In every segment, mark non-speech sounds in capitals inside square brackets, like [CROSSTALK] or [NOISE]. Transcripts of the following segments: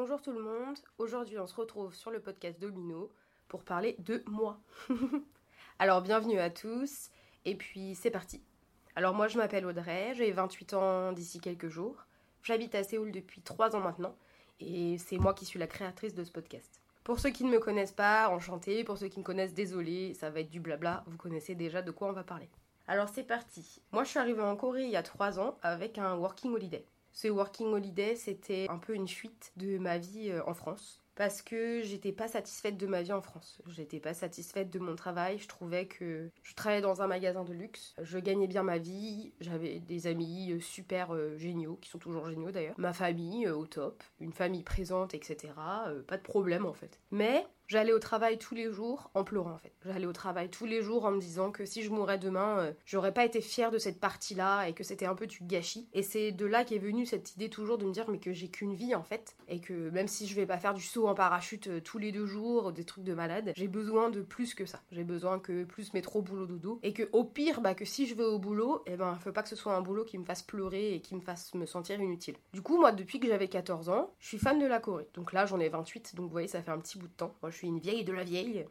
Bonjour tout le monde, aujourd'hui on se retrouve sur le podcast Domino pour parler de moi. [LAUGHS] Alors bienvenue à tous, et puis c'est parti. Alors moi je m'appelle Audrey, j'ai 28 ans d'ici quelques jours, j'habite à Séoul depuis 3 ans maintenant, et c'est moi qui suis la créatrice de ce podcast. Pour ceux qui ne me connaissent pas, enchanté, pour ceux qui me connaissent, désolé, ça va être du blabla, vous connaissez déjà de quoi on va parler. Alors c'est parti. Moi je suis arrivée en Corée il y a 3 ans avec un working holiday. Ce working holiday, c'était un peu une fuite de ma vie euh, en France parce que j'étais pas satisfaite de ma vie en France. J'étais pas satisfaite de mon travail. Je trouvais que je travaillais dans un magasin de luxe. Je gagnais bien ma vie. J'avais des amis euh, super euh, géniaux, qui sont toujours géniaux d'ailleurs. Ma famille au top. Une famille présente, etc. pas de problème en fait. Mais J'allais au travail tous les jours en pleurant en fait. J'allais au travail tous les jours en me disant que si je mourais demain, euh, j'aurais pas été fière de cette partie-là et que c'était un peu du gâchis. Et c'est de là qu'est venue cette idée toujours de me dire mais que j'ai qu'une vie en fait et que même si je vais pas faire du saut en parachute euh, tous les deux jours, des trucs de malade, j'ai besoin de plus que ça. J'ai besoin que plus métro boulot dodo et que au pire bah que si je vais au boulot, et eh ben faut pas que ce soit un boulot qui me fasse pleurer et qui me fasse me sentir inutile. Du coup moi depuis que j'avais 14 ans, je suis fan de la Corée. Donc là j'en ai 28 donc vous voyez ça fait un petit bout de temps. Suis une vieille de la vieille.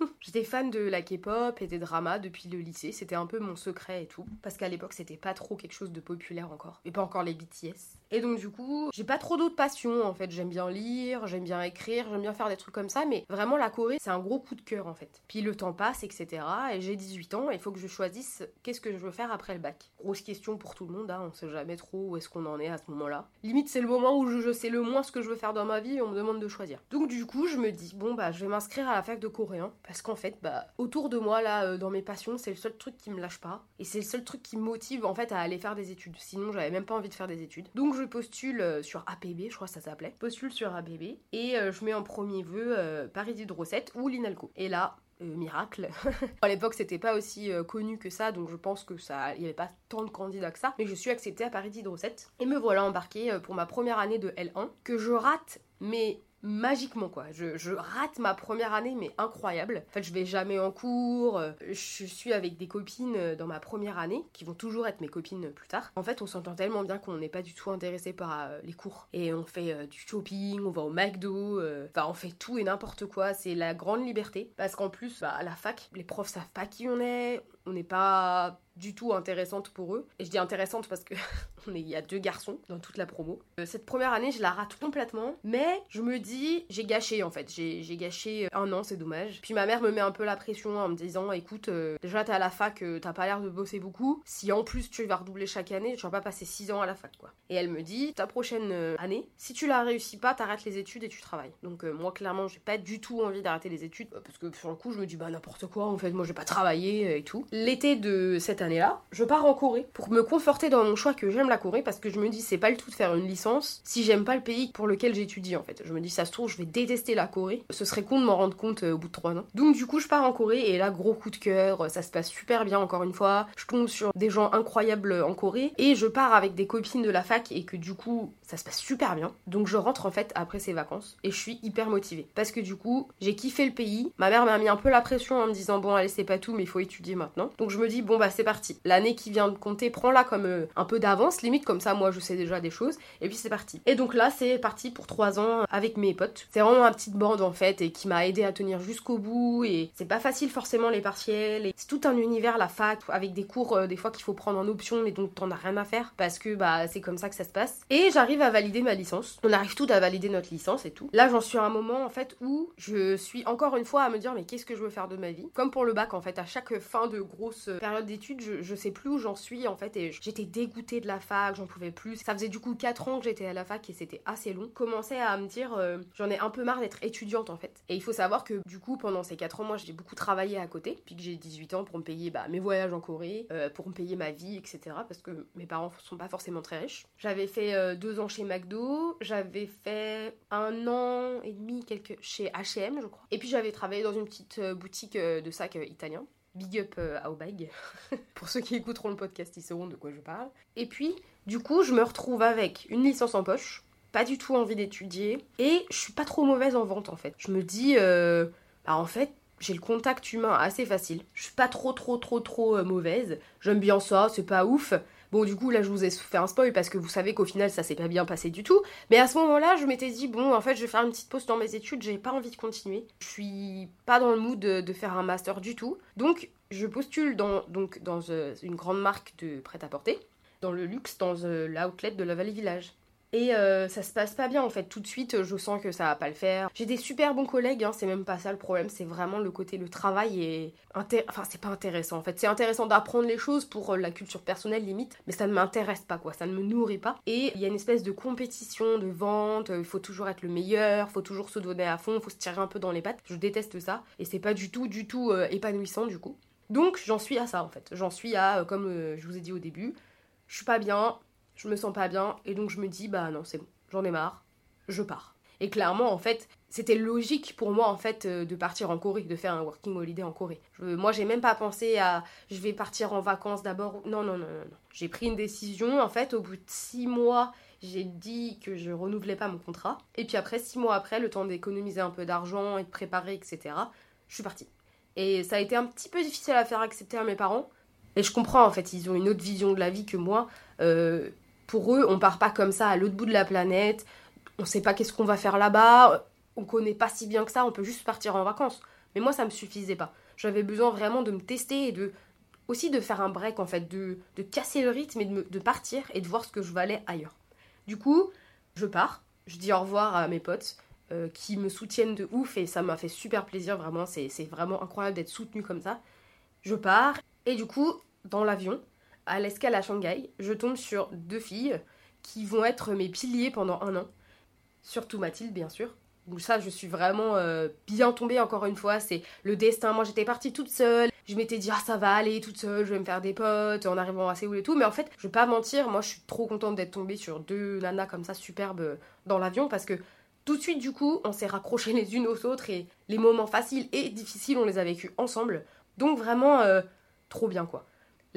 [LAUGHS] J'étais fan de la K-pop et des dramas depuis le lycée, c'était un peu mon secret et tout. Parce qu'à l'époque, c'était pas trop quelque chose de populaire encore. Et pas encore les BTS. Et donc, du coup, j'ai pas trop d'autres passions en fait. J'aime bien lire, j'aime bien écrire, j'aime bien faire des trucs comme ça, mais vraiment, la Corée, c'est un gros coup de cœur en fait. Puis le temps passe, etc. Et j'ai 18 ans, il faut que je choisisse qu'est-ce que je veux faire après le bac. Grosse question pour tout le monde, hein, on sait jamais trop où est-ce qu'on en est à ce moment-là. Limite, c'est le moment où je, je sais le moins ce que je veux faire dans ma vie et on me demande de choisir. Donc, du coup, je me dis, bon, bah, je vais m'inscrire à la fac de coréen parce qu'en fait, bah, autour de moi, là, euh, dans mes passions, c'est le seul truc qui me lâche pas. Et c'est le seul truc qui me motive, en fait, à aller faire des études. Sinon, j'avais même pas envie de faire des études. Donc, je postule euh, sur APB, je crois que ça s'appelait. Postule sur APB. Et euh, je mets en premier vœu Paris Hydrocette ou l'INALCO. Et là, miracle. [LAUGHS] à l'époque, c'était pas aussi connu que ça, donc je pense que ça, il y avait pas tant de candidats que ça. Mais je suis acceptée à Paris Hydrocette et me voilà embarquée pour ma première année de L1 que je rate, mais magiquement quoi. Je, rate ma première année mais incroyable. En fait je vais jamais en cours, euh, je suis avec des copines euh, dans ma première année qui vont toujours être mes copines plus tard. En fait on s'entend tellement bien qu'on n'est pas du tout intéressé par euh, les cours. Et on fait du shopping, on va au McDo, enfin on fait tout et n'importe quoi. C'est la grande liberté parce qu'en plus bah, à la fac les profs savent pas qui on est, on n'est pas du tout intéressante pour eux. Et je dis intéressante parce que [LAUGHS] il y a deux garçons dans toute la promo. Euh, cette première année, je la rate complètement, mais je me dis, j'ai gâché en fait. J'ai gâché un an, c'est dommage. Puis ma mère me met un peu la pression en me disant, écoute, euh, déjà t'es à la fac, euh, t'as pas l'air de bosser beaucoup. Si en plus tu vas redoubler chaque année, tu vas pas passer six ans à la fac quoi. Et elle me dit, ta prochaine année, si tu la réussis pas, t'arrêtes les études et tu travailles. Donc moi clairement, j'ai pas du tout envie d'arrêter les études parce que sur le coup, je me dis, bah n'importe quoi, en fait, moi je vais pas travailler et tout. L'été de cette année-là, je pars en Corée pour me conforter dans mon choix que j'aime la Corée parce que je me dis c'est pas le tout de faire une licence si j'aime pas le pays pour lequel j'étudie en fait. Je me dis ça se trouve je vais détester la Corée. Ce serait con de m'en rendre compte euh, au bout de 3 ans. Donc du coup je pars en Corée et là gros coup de cœur, ça se passe super bien encore une fois. Je tombe sur des gens incroyables en Corée et je pars avec des copines de la fac et que du coup ça se passe super bien. Donc je rentre en fait après ces vacances et je suis hyper motivée parce que du coup j'ai kiffé le pays. Ma mère m'a mis un peu la pression en me disant bon allez c'est pas tout mais il faut étudier maintenant. Donc je me dis bon bah c'est parti. L'année qui vient de compter prends-la comme euh, un peu d'avance limite comme ça moi je sais déjà des choses. Et puis c'est parti. Et donc là, c'est parti pour trois ans avec mes potes. C'est vraiment ma petite bande en fait et qui m'a aidé à tenir jusqu'au bout. Et c'est pas facile forcément les partiels. Et c'est tout un univers la fac avec des cours euh, des fois qu'il faut prendre en option mais dont t'en as rien à faire parce que bah c'est comme ça que ça se passe. Et j'arrive à valider ma licence. On arrive tout à valider notre licence et tout. Là, j'en suis à un moment en fait où je suis encore une fois à me dire mais qu'est-ce que je veux faire de ma vie? Comme pour le bac en fait, à chaque fin de grosse période d'études, je, sais plus où j'en suis en fait et j'étais dégoûtée de la fac, j'en pouvais plus. Ça faisait du coup 4 ans que j'étais à la fac et c'était assez long. Commençais à me dire, euh, j'en ai un peu marre d'être étudiante en fait. Et il faut savoir que du coup, pendant ces 4 ans, moi j'ai beaucoup travaillé à côté, puis que j'ai 18 ans pour me payer bah, mes voyages en Corée, euh, pour me payer ma vie, etc. Parce que mes parents sont pas forcément très riches. J'avais fait 2 euh, ans chez McDo, j'avais fait un an et demi quelques... chez HM, je crois. Et puis j'avais travaillé dans une petite boutique de sacs italiens. Big up à Obag. [LAUGHS] Pour ceux qui écouteront le podcast, ils sauront de quoi je parle. Et puis, du coup, je me retrouve avec une licence en poche, pas du tout envie d'étudier, et je suis pas trop mauvaise en vente en fait. Je me dis, euh, bah en fait, j'ai le contact humain assez facile. Je suis pas trop trop trop trop euh, mauvaise. J'aime bien ça, c'est pas ouf. Bon, du coup, là, je vous ai fait un spoil parce que vous savez qu'au final, ça s'est pas bien passé du tout. Mais à ce moment-là, je m'étais dit, bon, en fait, je vais faire une petite pause dans mes études, j'ai pas envie de continuer. Je suis pas dans le mood de, faire un master du tout. Donc, je postule dans, donc, dans euh, une grande marque de prêt-à-porter, dans le luxe, dans euh, l'outlet de la Vallée Village. Et euh, ça se passe pas bien en fait. Tout de suite, je sens que ça va pas le faire. J'ai des super bons collègues, hein, c'est même pas ça le problème. C'est vraiment le côté, le travail est. Enfin, c'est pas intéressant en fait. C'est intéressant d'apprendre les choses pour euh, la culture personnelle limite, mais ça ne m'intéresse pas quoi. Ça ne me nourrit pas. Et il y a une espèce de compétition, de vente. Il faut toujours être le meilleur, faut toujours se donner à fond, faut se tirer un peu dans les pattes. Je déteste ça. Et c'est pas du tout, du tout euh, épanouissant du coup. Donc j'en suis à ça en fait. J'en suis à, comme je vous ai dit au début, je suis pas bien, je me sens pas bien, et donc je me dis, bah non, c'est bon, j'en ai marre, je pars. Et clairement, en fait, c'était logique pour moi, en fait, euh, de partir en Corée, de faire un working holiday en Corée. moi, j'ai même pas pensé à, je vais partir en vacances d'abord. Non, non, non, non, non. J'ai pris une décision, en fait, au bout de six mois, j'ai dit que je renouvelais pas mon contrat. Et puis après, six mois après, le temps d'économiser un peu d'argent et de préparer, etc., je suis partie. Et ça a été un petit peu difficile à faire accepter à mes parents. Et je comprends, en fait, ils ont une autre vision de la vie que moi. Euh, pour eux, on part pas comme ça à l'autre bout de la planète, on sait pas qu'est-ce qu'on va faire là-bas, on connaît pas si bien que ça, on peut juste partir en vacances. Mais moi, ça me suffisait pas. J'avais besoin vraiment de me tester et de aussi de faire un break en fait, de, de casser le rythme et de, de partir et de voir ce que je valais ailleurs. Du coup, je pars, je dis au revoir à mes potes euh, qui me soutiennent de ouf et ça m'a fait super plaisir, vraiment, c'est vraiment incroyable d'être soutenu comme ça. Je pars et du coup, dans l'avion, à l'escale à Shanghai, je tombe sur deux filles qui vont être mes piliers pendant un an. Surtout Mathilde, bien sûr. Donc ça, je suis vraiment euh, bien tombée encore une fois. C'est le destin. Moi, j'étais partie toute seule. Je m'étais dit, ah, ça va aller toute seule, je vais me faire des potes en arrivant à Séoul et tout. Mais en fait, je vais pas mentir, moi, je suis trop contente d'être tombée sur deux nanas comme ça, superbes, dans l'avion. Parce que tout de suite, du coup, on s'est raccrochées les unes aux autres. Et les moments faciles et difficiles, on les a vécus ensemble. Donc vraiment, euh, trop bien, quoi.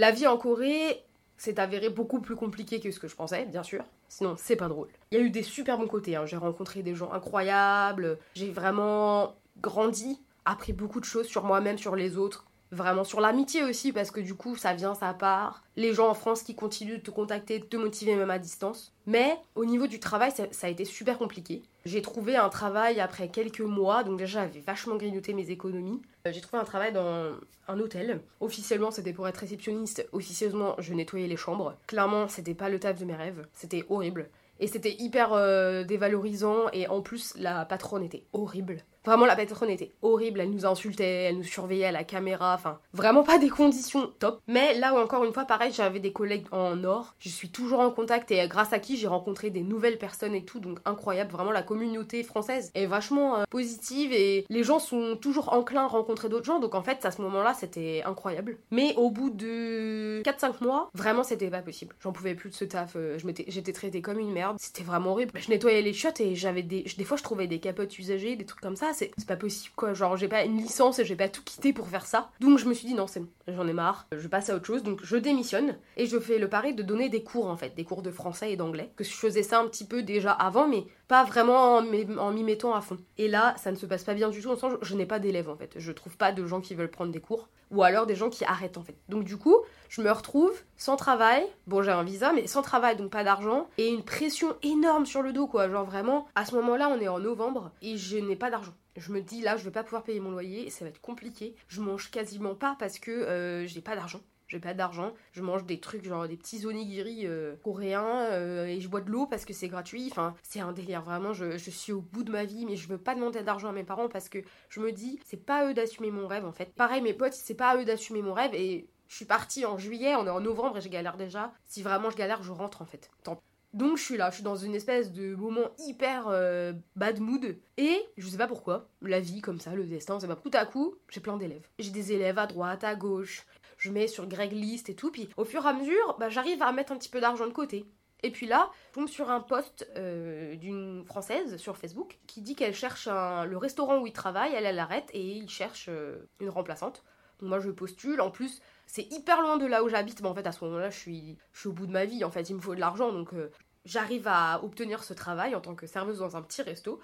La vie en Corée s'est avérée beaucoup plus compliquée que ce que je pensais, bien sûr. Sinon, c'est pas drôle. Il y a eu des super bons côtés. Hein. J'ai rencontré des gens incroyables. J'ai vraiment grandi, appris beaucoup de choses sur moi-même, sur les autres. Vraiment sur l'amitié aussi, parce que du coup, ça vient, ça part. Les gens en France qui continuent de te contacter, de te motiver même à distance. Mais au niveau du travail, ça, a été super compliqué. J'ai trouvé un travail après quelques mois, donc déjà j'avais vachement grignoté mes économies. Euh, j'ai trouvé un travail dans un hôtel. Officiellement, c'était pour être réceptionniste. Officieusement, je nettoyais les chambres. Clairement, c'était pas le taf de mes rêves. C'était horrible. Et c'était hyper euh, dévalorisant. Et en plus, la patronne était horrible. Vraiment, la patronne était horrible. Elle nous insultait, elle nous surveillait à la caméra. Enfin, vraiment pas des conditions top. Mais là, encore une fois, pareil, j'avais des collègues en or. Je suis toujours en contact et grâce à qui j'ai rencontré des nouvelles personnes et tout. Donc, incroyable. Vraiment, la communauté française est vachement euh, positive et les gens sont toujours enclins à rencontrer d'autres gens. Donc, en fait, à ce moment-là, c'était incroyable. Mais au bout de 4-5 mois, vraiment, c'était pas possible. J'en pouvais plus de ce taf. Euh, j'étais traitée comme une merde. C'était vraiment horrible. Je nettoyais les chiottes et j'avais des. Des fois, je trouvais des capotes usagées, des trucs comme ça c'est pas possible quoi. Genre, j'ai pas une licence et j'ai pas tout quitté pour faire ça. Donc, je me suis dit, non, c'est bon, j'en ai marre, je passe à autre chose. Donc, je démissionne et je fais le pari de donner des cours en fait, des cours de français et d'anglais. Que je faisais ça un petit peu déjà avant, mais pas vraiment en m'y mettant à fond. Et là, ça ne se passe pas bien du tout, en sens, je n'ai pas d'élèves en fait. Je trouve pas de gens qui veulent prendre des cours, ou alors des gens qui arrêtent en fait. Donc, du coup, je me retrouve sans travail. Bon, j'ai un visa, mais sans travail, donc pas d'argent. Et une pression énorme sur le dos, quoi. Genre vraiment, à ce moment-là, on est en novembre et je n'ai pas d'argent. Je me dis là, je vais pas pouvoir payer mon loyer ça va être compliqué. Je mange quasiment pas parce que euh, j'ai pas d'argent. J'ai pas d'argent. Je mange des trucs genre des petits onigiri euh, coréens euh, et je bois de l'eau parce que c'est gratuit. Enfin, c'est un délire vraiment. Je, suis au bout de ma vie, mais je veux pas demander d'argent à mes parents parce que je me dis c'est pas à eux d'assumer mon rêve en fait. Pareil, mes potes, c'est pas à eux d'assumer mon rêve et je suis partie en juillet, on est en novembre et je galère déjà. Si vraiment je galère, je rentre en fait. Tant. Donc je suis là, je suis dans une espèce de moment hyper euh, bad mood. Et je sais pas pourquoi, la vie comme ça, le destin, c'est pas tout à coup, j'ai plein d'élèves. J'ai des élèves à droite, à gauche, je mets sur Greg List et tout, puis au fur et à mesure, bah, j'arrive à mettre un petit peu d'argent de côté. Et puis là, je tombe sur un post euh, d'une française sur Facebook qui dit qu'elle cherche le restaurant où il travaille, elle, elle arrête et il cherche euh, une remplaçante. Donc moi je postule, en plus c'est hyper loin de là où j'habite, mais en fait à ce moment-là je suis, je suis au bout de ma vie, en fait il me faut de l'argent, donc euh, j'arrive à obtenir ce travail en tant que serveuse dans un petit resto.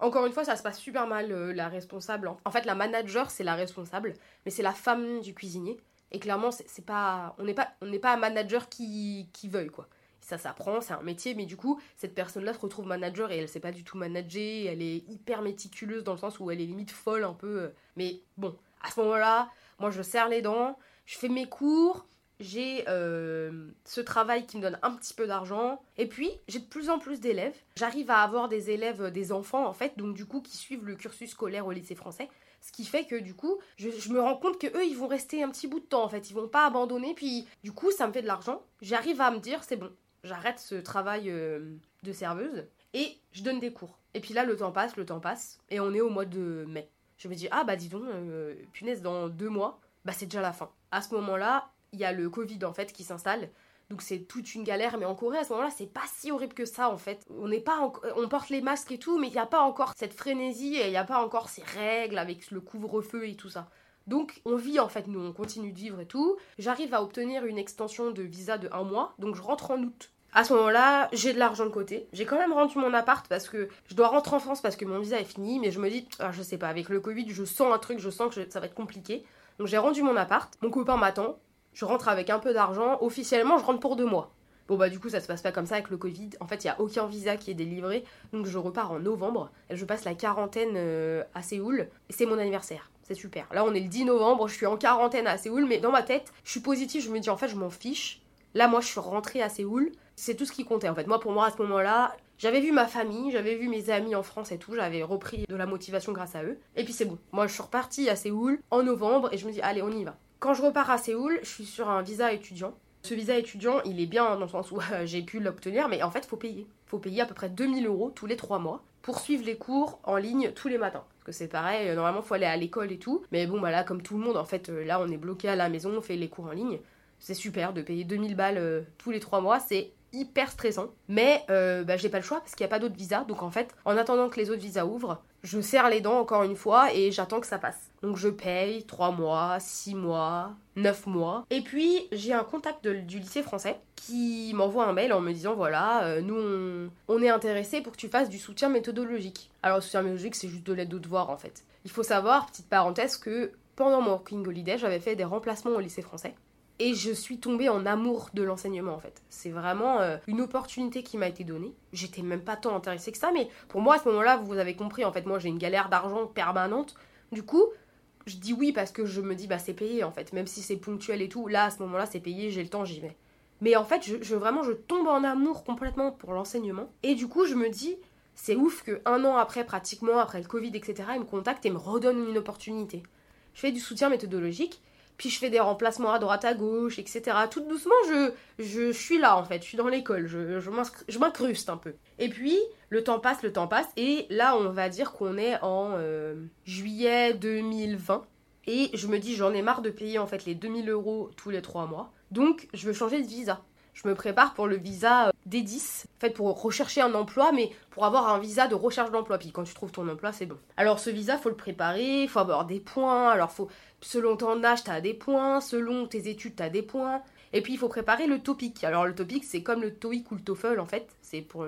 Encore une fois, ça se passe super mal, la responsable. En fait, la manager, c'est la responsable, mais c'est la femme du cuisinier. Et clairement, c'est on n'est pas, on n'est pas un manager qui, qui veuille quoi. Ça s'apprend, c'est un métier, mais du coup, cette personne-là se retrouve manager et elle sait pas du tout manager, elle est hyper méticuleuse dans le sens où elle est limite folle un peu. Euh. Mais bon, à ce moment-là, moi je serre les dents, je fais mes cours, j'ai euh, ce travail qui me donne un petit peu d'argent. Et puis, j'ai de plus en plus d'élèves. J'arrive à avoir des élèves, euh, des enfants en fait, donc du coup, qui suivent le cursus scolaire au lycée français. Ce qui fait que du coup, je, me rends compte que eux, ils vont rester un petit bout de temps en fait. Ils vont pas abandonner. Puis du coup, ça me fait de l'argent. J'arrive à me dire, c'est bon, j'arrête ce travail euh, de serveuse et je donne des cours. Et puis là, le temps passe, le temps passe. Et on est au mois de mai. Je me dis, ah bah dis donc, punaise, dans deux mois, bah c'est déjà la fin. À ce moment-là, il y a le Covid en fait qui s'installe. Donc c'est toute une galère, mais en Corée à ce moment-là, c'est pas si horrible que ça en fait. On n'est pas, on porte les masques et tout, mais il n'y a pas encore cette frénésie et il n'y a pas encore ces règles avec le couvre-feu et tout ça. Donc on vit en fait, nous on continue de vivre et tout. J'arrive à obtenir une extension de visa de un mois, donc je rentre en août. À ce moment-là, j'ai de l'argent de côté. J'ai quand même rendu mon appart parce que je dois rentrer en France parce que mon visa est fini, mais je me dis, ah, je sais pas, avec le Covid, je sens un truc, je sens que ça va être compliqué. Donc j'ai rendu mon appart, mon copain m'attend, je rentre avec un peu d'argent. Officiellement, je rentre pour deux mois. Bon bah du coup ça se passe pas comme ça avec le Covid. En fait il y a aucun visa qui est délivré, donc je repars en novembre. Je passe la quarantaine euh, à Séoul et c'est mon anniversaire. C'est super. Là on est le 10 novembre, je suis en quarantaine à Séoul, mais dans ma tête je suis positive, je me dis en fait je m'en fiche. Là moi je suis rentrée à Séoul, c'est tout ce qui comptait en fait. Moi pour moi à ce moment-là, j'avais vu ma famille, j'avais vu mes amis en France et tout, j'avais repris de la motivation grâce à eux. Et puis c'est bon. Moi je suis repartie à Séoul en novembre et je me dis allez on y va. Quand je repars à Séoul, je suis sur un visa étudiant. Ce visa étudiant, il est bien dans le sens où euh, j'ai pu l'obtenir, mais en fait, faut payer. Faut payer à peu près 2000 euros tous les 3 mois pour suivre les cours en ligne tous les matins. Parce que c'est pareil, euh, normalement, faut aller à l'école et tout. Mais bon, bah là, comme tout le monde, en fait, euh, là, on est bloqué à la maison, on fait les cours en ligne. C'est super de payer 2000 balles tous les 3 mois, c'est hyper stressant. Mais euh, bah, j'ai pas le choix parce qu'il n'y a pas d'autres visas. Donc en fait, en attendant que les autres visas ouvrent, je serre les dents encore une fois et j'attends que ça passe. Donc je paye 3 mois, 6 mois, 9 mois. Et puis j'ai un contact du lycée français qui m'envoie un mail en me disant voilà, euh, nous on, est intéressé pour que tu fasses du soutien méthodologique. Alors le soutien méthodologique c'est juste de l'aide aux devoirs en fait. Il faut savoir, petite parenthèse, que pendant mon working holiday, j'avais fait des remplacements au lycée français et je suis tombée en amour de l'enseignement en fait. C'est vraiment euh, une opportunité qui m'a été donnée. J'étais même pas tant intéressée que ça, mais pour moi à ce moment-là, vous avez compris, en fait, moi j'ai une galère d'argent permanente. Du coup, je dis oui parce que je me dis bah c'est payé en fait, même si c'est ponctuel et tout. Là à ce moment-là, c'est payé, j'ai le temps, j'y vais. Mais en fait, je, vraiment je tombe en amour complètement pour l'enseignement. Et du coup, je me dis c'est ouf que un an après, pratiquement après le Covid, etc., il me contacte et me redonne une opportunité. Je fais du soutien méthodologique puis je fais des remplacements à droite à gauche, etc. Tout doucement, je, je, suis là en fait, je suis dans l'école, je, je m'incruste un peu. Et puis, le temps passe, le temps passe, et là, on va dire qu'on est en euh, juillet 2020. Et je me dis, j'en ai marre de payer en fait les 2000 euros tous les 3 mois. Donc, je veux changer de visa je me prépare pour le visa euh, D10, en fait pour rechercher un emploi, mais pour avoir un visa de recherche d'emploi. Puis quand tu trouves ton emploi, c'est bon. Alors ce visa, faut le préparer, faut avoir des points. Alors faut, selon ton âge, t'as des points, selon tes études, t'as des points. Et puis il faut préparer le topic. Alors le topic, c'est comme le TOEIC ou le TOEFL en fait, c'est pour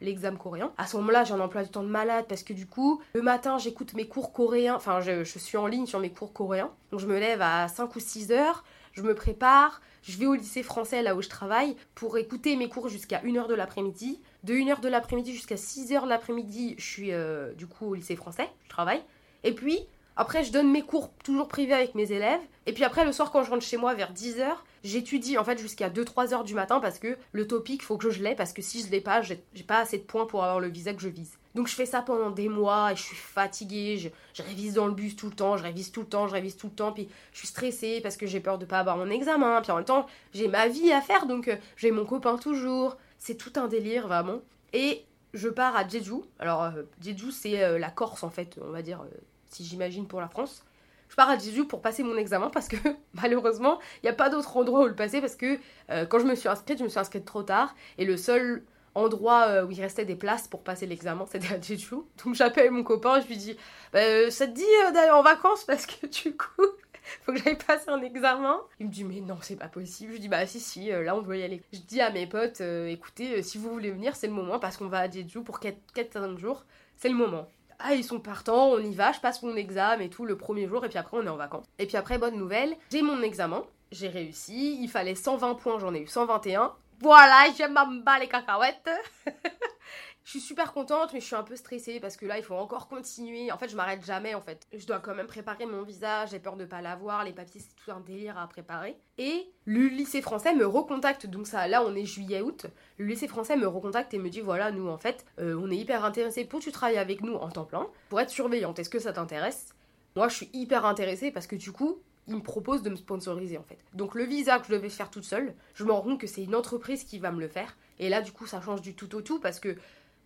l'examen coréen. À ce moment-là, j'ai un emploi du temps de malade parce que du coup, le matin, j'écoute mes cours coréens, enfin, je, je, suis en ligne sur mes cours coréens. Donc, je me lève à 5 ou 6 heures, je me prépare, je vais au lycée français là où je travaille pour écouter mes cours jusqu'à 1h de l'après-midi. De 1h de l'après-midi jusqu'à 6h de l'après-midi, je suis euh, du coup au lycée français, je travaille. Et puis, après, je donne mes cours toujours privés avec mes élèves. Et puis après, le soir, quand je rentre chez moi vers 10h, j'étudie en fait jusqu'à 2-3 heures du matin parce que le topic, faut que je l'ai parce que si je l'ai pas, j'ai pas assez de points pour avoir le visa que je vise. Donc je fais ça pendant des mois et je suis fatiguée, je, révise dans le bus tout le temps, je révise tout le temps, je révise tout le temps, puis je suis stressée parce que j'ai peur de pas avoir mon examen, puis en même temps j'ai ma vie à faire donc euh, j'ai mon copain toujours, c'est tout un délire vraiment. Et je pars à Jeju, alors euh, Jeju c'est euh, la Corse en fait, on va dire, si j'imagine pour la France. Je pars à Jeju pour passer mon examen parce que [LAUGHS] malheureusement il n'y a pas d'autre endroit où le passer parce que quand je me suis inscrite, je me suis inscrite trop tard et le seul endroit euh, où il restait des places pour passer l'examen, c'était à Jeju. Donc j'appelle mon copain, je lui dis bah, euh, Ça te dit euh, d'aller en vacances parce que du coup, [LAUGHS] faut que j'aille passer un examen? Il me dit Mais non, c'est pas possible. Je dis Bah si, si, là on veut y aller. Je dis à mes potes Écoutez, si vous voulez venir, c'est le moment parce qu'on va à Jeju pour 4-5 jours. C'est le moment. Ah, ils sont partants, on y va, je passe mon examen et tout le premier jour, et puis après on est en vacances. Et puis après, bonne nouvelle, j'ai mon examen, j'ai réussi, il fallait 120 points, j'en ai eu 121. Voilà, m'en bats les cacahuètes. [LAUGHS] je suis super contente, mais je suis un peu stressée parce que là, il faut encore continuer. En fait, je m'arrête jamais, en fait. Je dois quand même préparer mon visage, j'ai peur de pas l'avoir, les papiers, c'est tout un délire à préparer. Et le lycée français me recontacte, donc ça, là, on est juillet-août. Le lycée français me recontacte et me dit voilà, nous, en fait, euh, on est hyper intéressés pour que tu travailles avec nous en temps plein, pour être surveillante. Est-ce que ça t'intéresse? Moi, je suis hyper intéressée parce que du coup, il me propose de me sponsoriser en fait. Donc le visa que je devais faire toute seule, je me rends compte que c'est une entreprise qui va me le faire. Et là du coup ça change du tout au tout parce que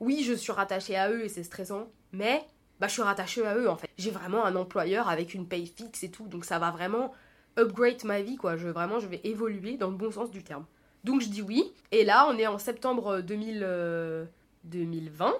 oui je suis rattachée à eux et c'est stressant, mais bah je suis rattachée à eux en fait. J'ai vraiment un employeur avec une paye fixe et tout, donc ça va vraiment upgrade ma vie quoi. Je vraiment je vais évoluer dans le bon sens du terme. Donc je dis oui. Et là on est en septembre 2000, 2020, euh,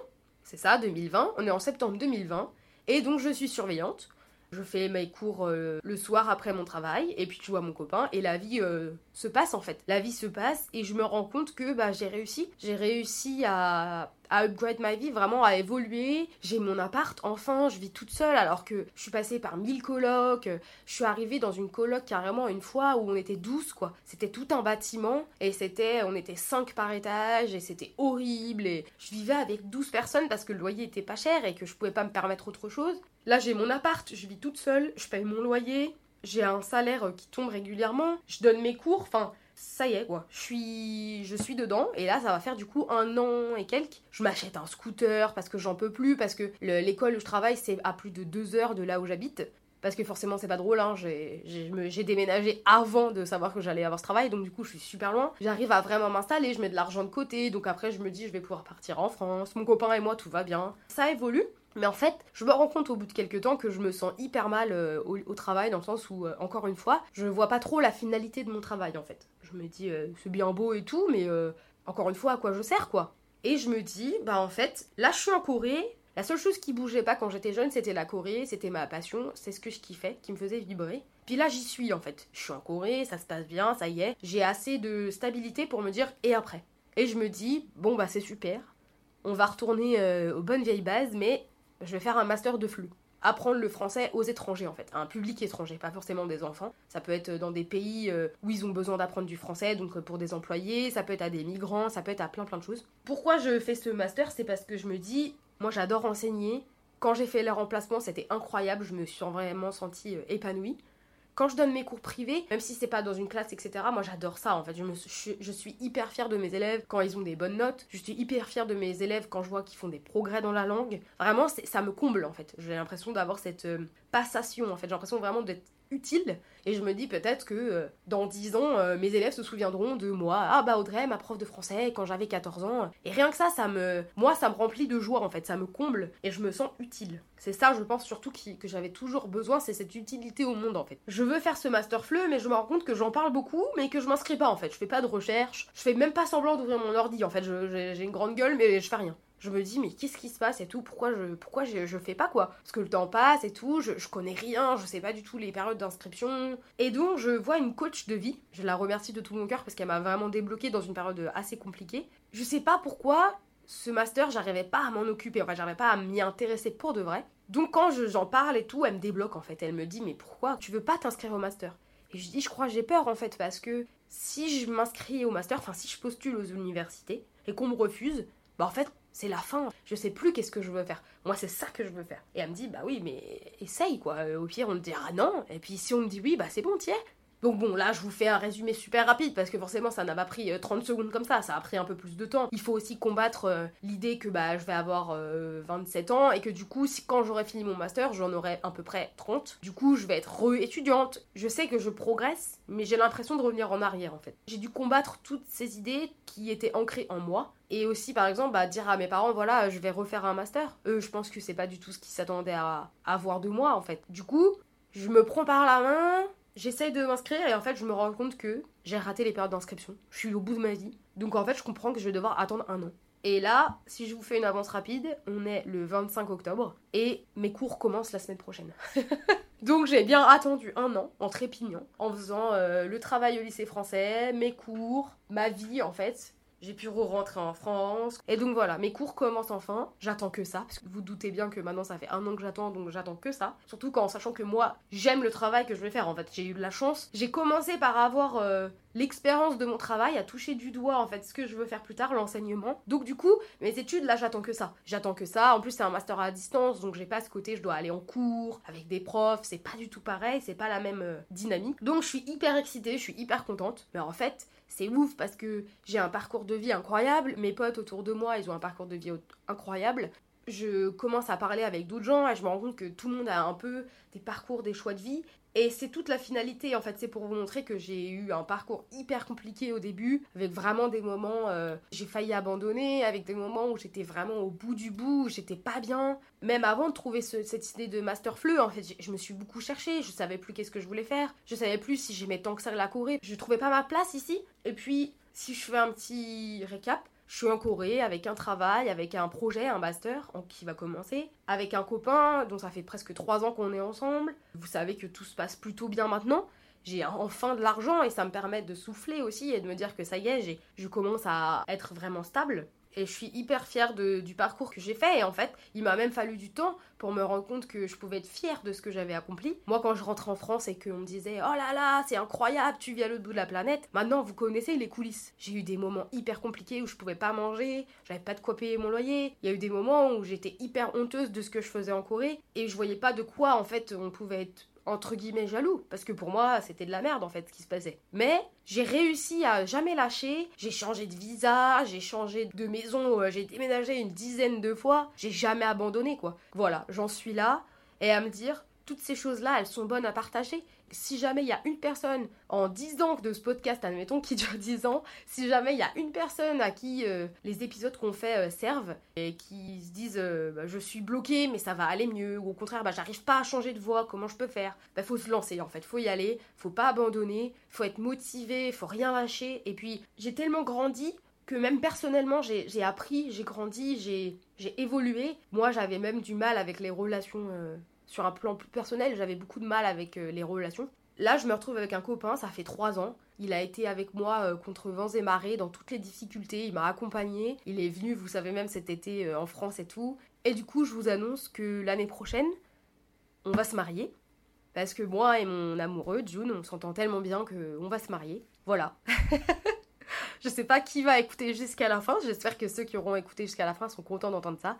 c'est ça 2020. On est en septembre 2020 et donc je suis surveillante. Je fais mes cours euh, le soir après mon travail et puis je vois mon copain et la vie euh, se passe en fait. La vie se passe et je me rends compte que bah, j'ai réussi. J'ai réussi à, à upgrade ma vie, vraiment à évoluer. J'ai mon appart, enfin, je vis toute seule alors que je suis passée par mille colocs. Je suis arrivée dans une coloc carrément une fois où on était 12 quoi. C'était tout un bâtiment et c'était, on était 5 par étage et c'était horrible et je vivais avec 12 personnes parce que le loyer était pas cher et que je pouvais pas me permettre autre chose. Là, j'ai mon appart, je vis toute seule, je paye mon loyer, j'ai un salaire qui tombe régulièrement, je donne mes cours, enfin, ça y est quoi, je suis, je suis dedans et là ça va faire du coup un an et quelques. Je m'achète un scooter parce que j'en peux plus, parce que l'école où je travaille c'est à plus de deux heures de là où j'habite. Parce que forcément c'est pas drôle, hein. j'ai déménagé avant de savoir que j'allais avoir ce travail, donc du coup je suis super loin. J'arrive à vraiment m'installer, je mets de l'argent de côté, donc après je me dis je vais pouvoir partir en France, mon copain et moi tout va bien. Ça évolue, mais en fait, je me rends compte au bout de quelques temps que je me sens hyper mal euh, au, travail, dans le sens où, euh, encore une fois, je vois pas trop la finalité de mon travail en fait. Je me dis, euh, c'est bien beau et tout, mais encore une fois, à quoi je sers quoi Et je me dis, bah en fait, là je suis en Corée, la seule chose qui bougeait pas quand j'étais jeune, c'était la Corée, c'était ma passion, c'est ce que je kiffais, qui me faisait vibrer. Puis là, j'y suis en fait. Je suis en Corée, ça se passe bien, ça y est. J'ai assez de stabilité pour me dire, et après? Et je me dis, bon bah c'est super, on va retourner aux bonnes vieilles bases, mais je vais faire un master de flux. Apprendre le français aux étrangers en fait, à un public étranger, pas forcément des enfants. Ça peut être dans des pays euh, où ils ont besoin d'apprendre du français, donc euh, pour des employés, ça peut être à des migrants, ça peut être à plein plein de choses. Pourquoi je fais ce master C'est parce que je me dis, moi j'adore enseigner. Quand j'ai fait le remplacement, c'était incroyable, je me suis vraiment sentie euh, épanouie quand je donne mes cours privés, même si c'est pas dans une classe, etc., moi j'adore ça en fait. Je, suis hyper fière de mes élèves quand ils ont des bonnes notes. Je suis hyper fière de mes élèves quand je vois qu'ils font des progrès dans la langue. Vraiment, ça me comble en fait. J'ai l'impression d'avoir cette euh, passation en fait. J'ai l'impression vraiment d'être utile. Et je me dis peut-être que euh, dans 10 ans, euh, mes élèves se souviendront de moi. Ah bah Audrey, ma prof de français, quand j'avais 14 ans. Et rien que ça, ça me... Moi, ça me remplit de joie en fait. Ça me comble et je me sens utile. C'est ça, je pense surtout que j'avais toujours besoin, c'est cette utilité au monde en fait. Je veux faire ce master fleu, mais je me rends compte que j'en parle beaucoup, mais que je m'inscris pas en fait. Je fais pas de recherche, je fais même pas semblant d'ouvrir mon ordi en fait. J'ai une grande gueule, mais je fais rien je me dis mais qu'est-ce qui se passe et tout? Pourquoi je pourquoi je, fais pas quoi? Parce que le temps passe et tout je, je connais rien je sais pas du tout les périodes d'inscription. Et donc je vois une coach de vie. Je la remercie de tout mon cœur parce qu'elle m'a vraiment débloqué dans une période assez compliquée. Je sais pas pourquoi ce master j'arrivais pas à m'en occuper. Enfin j'arrivais pas à m'y intéresser pour de vrai. Donc quand j'en parle et tout elle me débloque en fait. Elle me dit mais pourquoi tu veux pas t'inscrire au master? Et je dis je crois j'ai peur en fait parce que si je m'inscris au master enfin si je postule aux universités et qu'on me refuse bah en fait c'est la fin. Je sais plus qu'est-ce que je veux faire. Moi, c'est ça que je veux faire. Et elle me dit, bah oui, mais essaye quoi. Euh, au pire, on te dira non. Et puis si on me dit oui, bah c'est bon, tiens. Donc bon, là, je vous fais un résumé super rapide parce que forcément, ça n'a pas pris 30 euh, secondes comme ça, ça a pris un peu plus de temps. Il faut aussi combattre euh, l'idée que bah, je vais avoir 27 ans et que du coup, si, quand j'aurai fini mon master, j'en aurai à peu près 30. Du coup, je vais être re-étudiante. Je sais que je progresse, mais j'ai l'impression de revenir en arrière en fait. J'ai dû combattre toutes ces idées qui étaient ancrées en moi. Et aussi, par exemple, bah, dire à mes parents, voilà, je vais refaire un master. Eux, je pense que c'est pas du tout ce qu'ils s'attendaient à avoir de moi, en fait. Du coup, je me prends par la main, J'essaye de m'inscrire et en fait, je me rends compte que j'ai raté les périodes d'inscription. Je suis au bout de ma vie. Donc en fait, je comprends que je vais devoir attendre un an. Et là, si je vous fais une avance rapide, on est le 25 octobre et mes cours commencent la semaine prochaine. [LAUGHS] Donc j'ai bien attendu un an en trépignant, en faisant euh, le travail au lycée français, mes cours, ma vie en fait. J'ai pu re-rentrer en France. Et donc voilà, mes cours commencent enfin. J'attends que ça, parce que vous doutez bien que maintenant ça fait un an que j'attends, donc j'attends que ça. Surtout quand, sachant que moi, j'aime le travail que je vais faire. En fait, j'ai eu de la chance. J'ai commencé par avoir euh, l'expérience de mon travail, à toucher du doigt en fait ce que je veux faire plus tard, l'enseignement. Donc du coup, mes études, là, j'attends que ça. J'attends que ça. En plus, c'est un master à distance, donc j'ai pas ce côté, je dois aller en cours avec des profs. C'est pas du tout pareil, c'est pas la même euh, dynamique. Donc je suis hyper excitée, je suis hyper contente. Mais en fait, c'est ouf parce que j'ai un parcours de vie incroyable. Mes potes autour de moi, ils ont un parcours de vie incroyable je commence à parler avec d'autres gens et je me rends compte que tout le monde a un peu des parcours, des choix de vie. Et c'est toute la finalité, en fait, c'est pour vous montrer que j'ai eu un parcours hyper compliqué au début, avec vraiment des moments, euh, j'ai failli abandonner, avec des moments où j'étais vraiment au bout du bout, où j'étais pas bien. Même avant de trouver cette idée de master fleu, en fait, je me suis beaucoup cherchée, je savais plus qu'est-ce que je voulais faire, je savais plus si j'aimais tant que ça la Corée, je trouvais pas ma place ici. Et puis, si je fais un petit récap, je suis en Corée avec un travail, avec un projet, un master qui va commencer, avec un copain dont ça fait presque trois ans qu'on est ensemble. Vous savez que tout se passe plutôt bien maintenant. J'ai enfin de l'argent et ça me permet de souffler aussi et de me dire que ça y est, je commence à être vraiment stable. Et je suis hyper fière du parcours que j'ai fait. Et en fait, il m'a même fallu du temps pour me rendre compte que je pouvais être fière de ce que j'avais accompli. Moi, quand je rentre en France et qu'on me disait Oh là là, c'est incroyable, tu vis à l'autre bout de la planète. Maintenant, vous connaissez les coulisses. J'ai eu des moments hyper compliqués où je pouvais pas manger, j'avais pas de quoi payer mon loyer. Il y a eu des moments où j'étais hyper honteuse de ce que je faisais en Corée et je voyais pas de quoi en fait on pouvait être entre guillemets jaloux parce que pour moi c'était de la merde en fait ce qui se passait. Mais j'ai réussi à jamais lâcher, j'ai changé de visa, j'ai changé de maison, euh, j'ai déménagé une dizaine de fois, j'ai jamais abandonné quoi. Voilà, j'en suis là et à me dire toutes ces choses là elles sont bonnes à partager. Si jamais il y a une personne en 10 ans de ce podcast, admettons qui dure 10 ans, si jamais il y a une personne à qui euh, les épisodes qu'on fait euh, servent et qui se disent euh, bah, je suis bloqué mais ça va aller mieux ou au contraire bah, j'arrive pas à changer de voix, comment je peux faire? Bah faut se lancer en fait, faut y aller, faut pas abandonner, faut être motivé, faut rien lâcher. Et puis j'ai tellement grandi que même personnellement j'ai appris, j'ai grandi, j'ai évolué. Moi j'avais même du mal avec les relations sur un plan plus personnel, j'avais beaucoup de mal avec euh, les relations. Là, je me retrouve avec un copain, ça fait trois ans. Il a été avec moi euh, contre vents et marées dans toutes les difficultés. Il m'a accompagné. Il est venu, vous savez même cet été euh, en France et tout. Et du coup, je vous annonce que l'année prochaine, on va se marier. Parce que moi et mon amoureux, June, on s'entend tellement bien qu'on va se marier. Voilà. [LAUGHS] je sais pas qui va écouter jusqu'à la fin. J'espère que ceux qui auront écouté jusqu'à la fin sont contents d'entendre ça.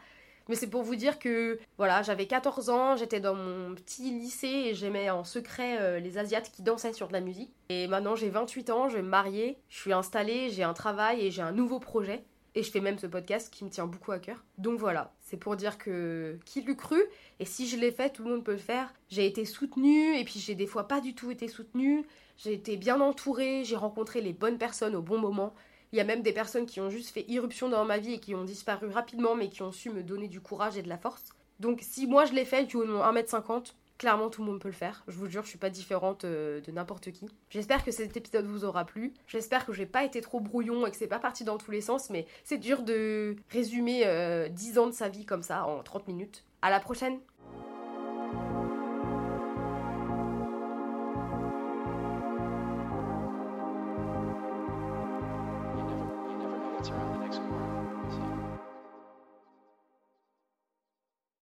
Mais c'est pour vous dire que voilà, j'avais 14 ans, j'étais dans mon petit lycée et j'aimais en secret euh, les Asiates qui dansaient sur de la musique. Et maintenant j'ai 28 ans, je vais me marier, je suis installée, j'ai un travail et j'ai un nouveau projet. Et je fais même ce podcast qui me tient beaucoup à cœur. Donc voilà, c'est pour dire que qui l'eût cru? Et si je l'ai fait, tout le monde peut le faire. J'ai été soutenue et puis j'ai des fois pas du tout été soutenue. J'ai été bien entourée, j'ai rencontré les bonnes personnes au bon moment. Il y a même des personnes qui ont juste fait irruption dans ma vie et qui ont disparu rapidement, mais qui ont su me donner du courage et de la force. Donc si moi je l'ai fait du haut de mon 1m50, clairement tout le monde peut le faire. Je vous jure, je suis pas différente euh, de n'importe qui. J'espère que cet épisode vous aura plu. J'espère que j'ai pas été trop brouillon et que c'est pas parti dans tous les sens, mais c'est dur de résumer 10 euh, ans de sa vie comme ça en 30 minutes. À la prochaine